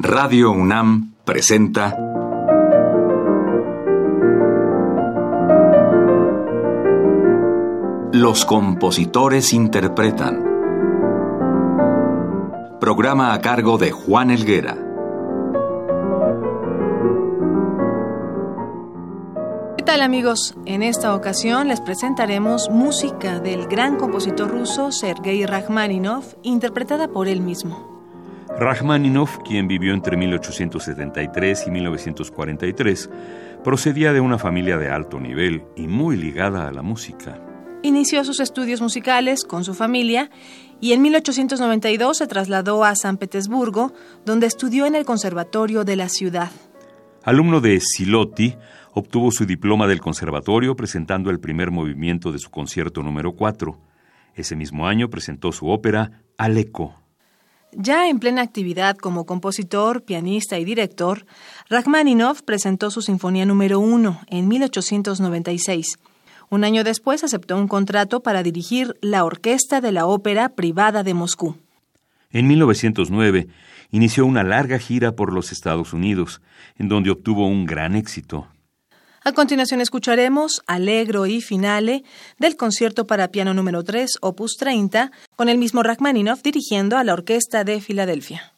Radio UNAM presenta Los compositores interpretan. Programa a cargo de Juan Elguera. ¿Qué tal amigos? En esta ocasión les presentaremos música del gran compositor ruso Sergei Rachmaninoff, interpretada por él mismo. Rachmaninoff, quien vivió entre 1873 y 1943, procedía de una familia de alto nivel y muy ligada a la música. Inició sus estudios musicales con su familia y en 1892 se trasladó a San Petersburgo, donde estudió en el Conservatorio de la ciudad. Alumno de Silotti, obtuvo su diploma del conservatorio presentando el primer movimiento de su concierto número 4. Ese mismo año presentó su ópera Aleco. Ya en plena actividad como compositor, pianista y director, Rachmaninoff presentó su Sinfonía número 1 en 1896. Un año después aceptó un contrato para dirigir la Orquesta de la Ópera Privada de Moscú. En 1909 inició una larga gira por los Estados Unidos, en donde obtuvo un gran éxito. A continuación escucharemos Allegro y Finale del concierto para piano número 3, opus 30, con el mismo Rachmaninoff dirigiendo a la Orquesta de Filadelfia.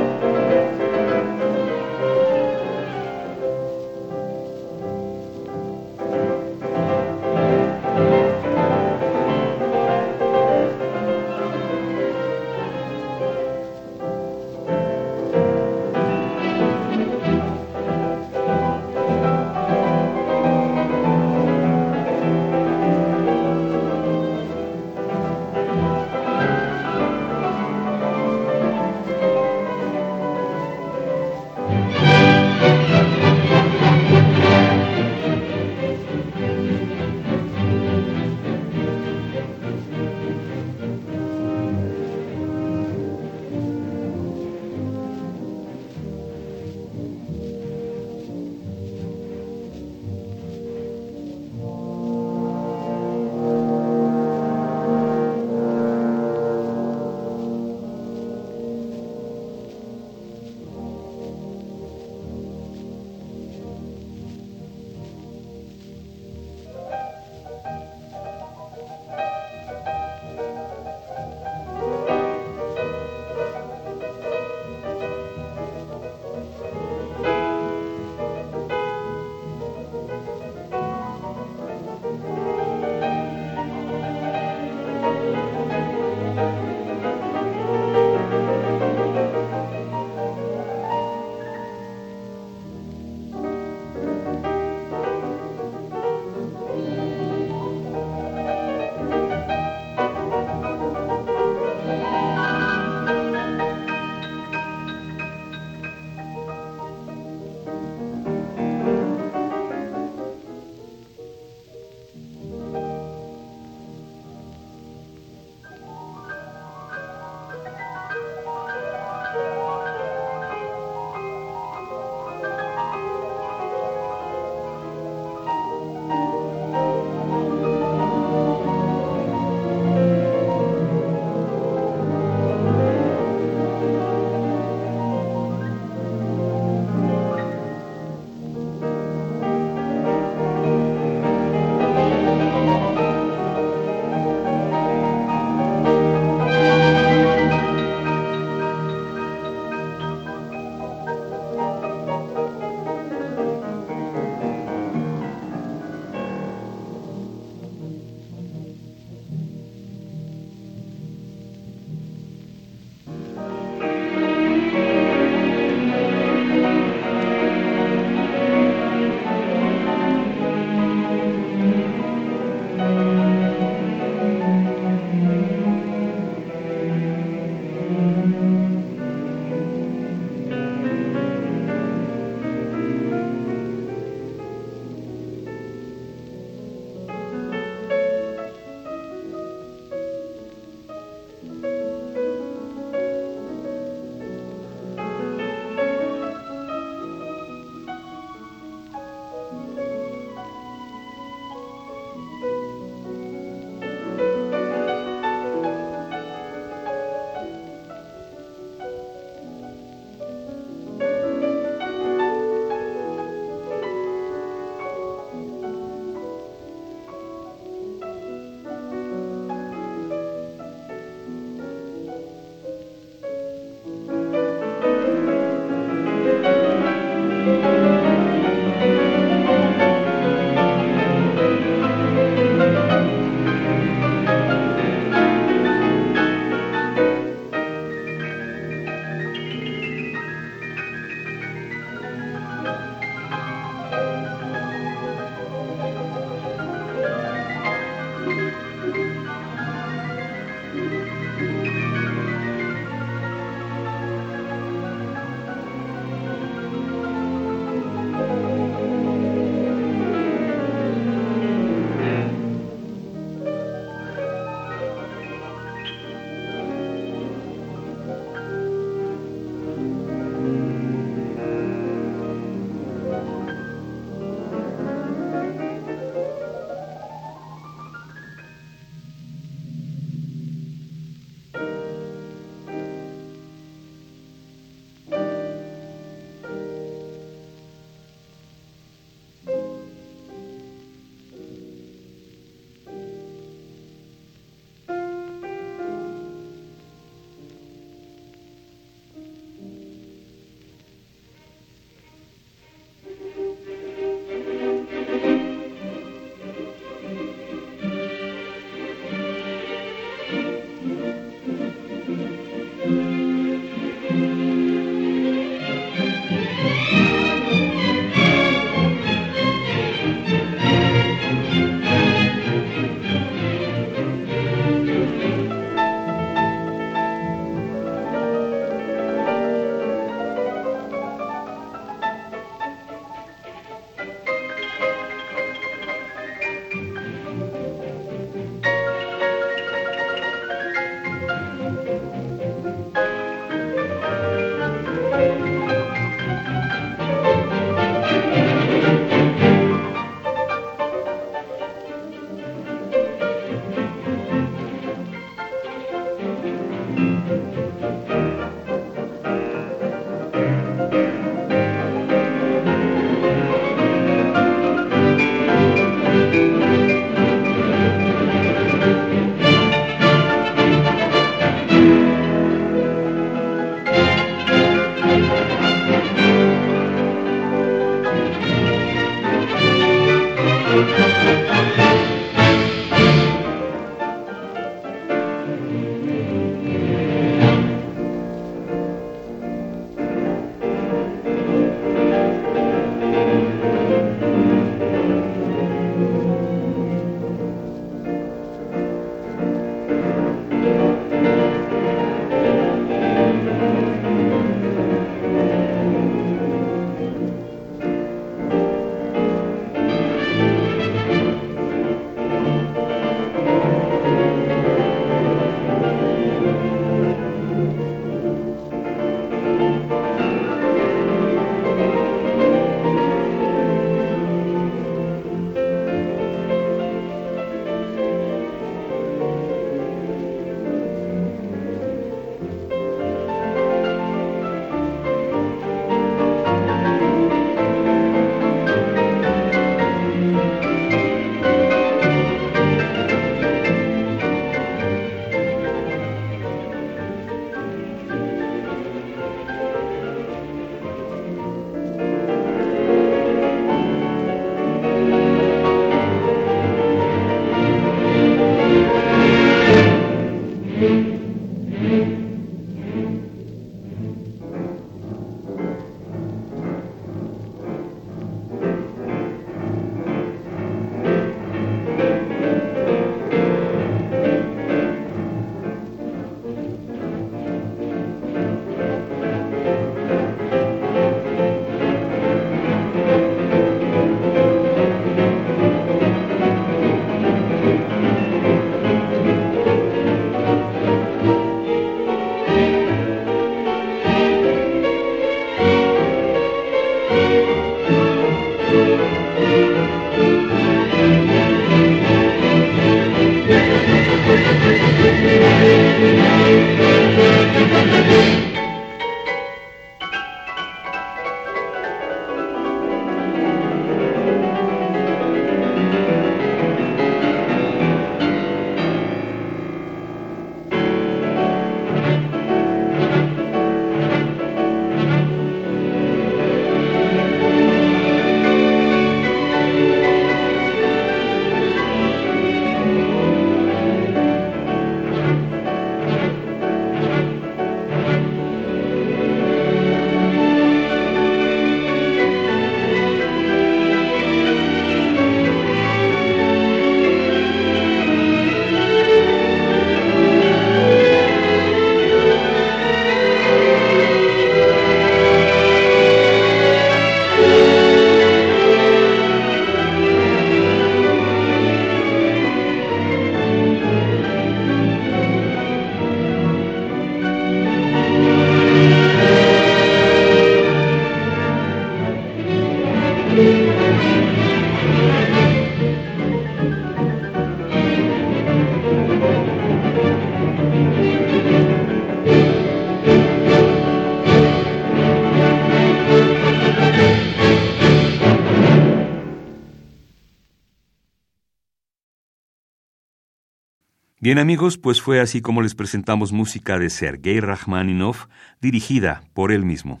Bien amigos, pues fue así como les presentamos música de Sergei Rachmaninoff, dirigida por él mismo.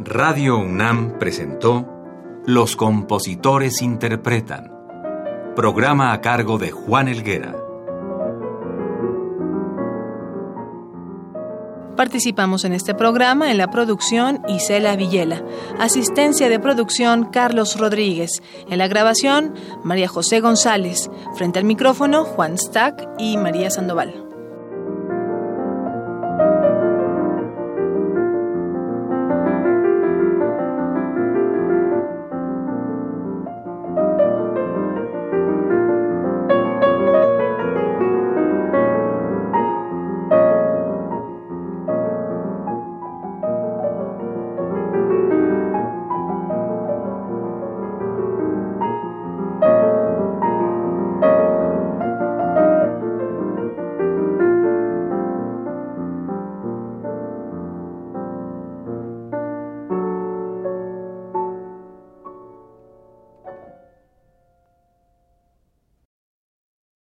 Radio UNAM presentó Los compositores interpretan, programa a cargo de Juan Elguera. Participamos en este programa en la producción Isela Villela, asistencia de producción Carlos Rodríguez, en la grabación María José González, frente al micrófono Juan Stack y María Sandoval.